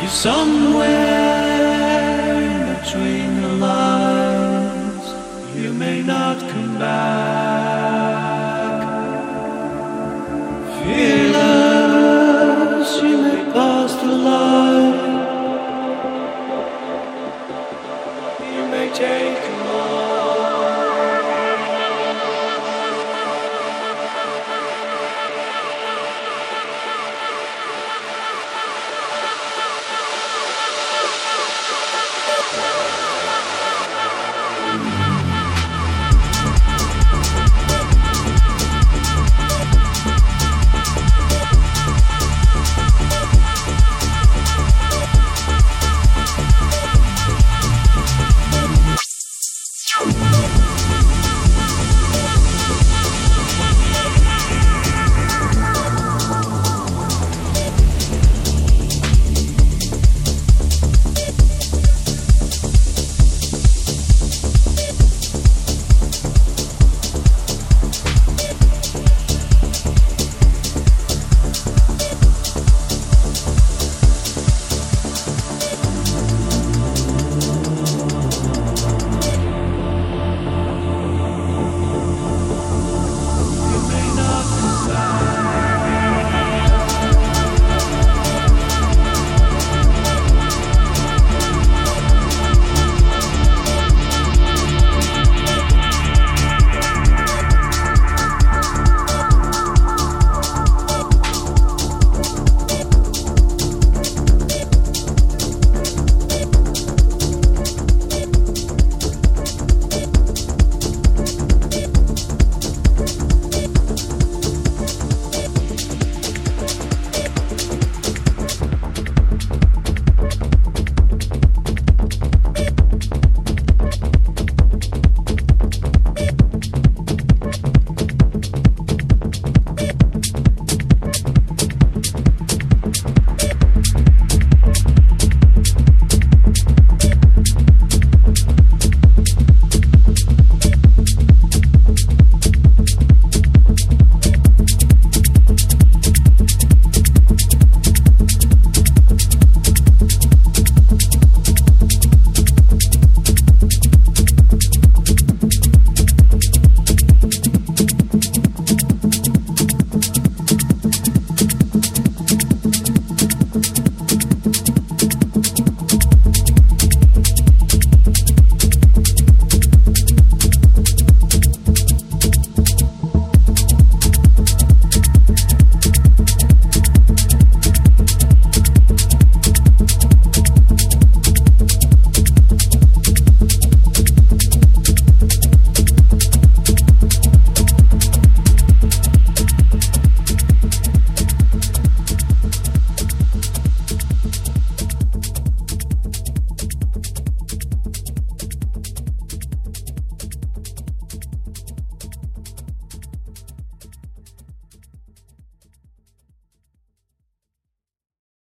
You're somewhere in between the lines. You may not come back. Fear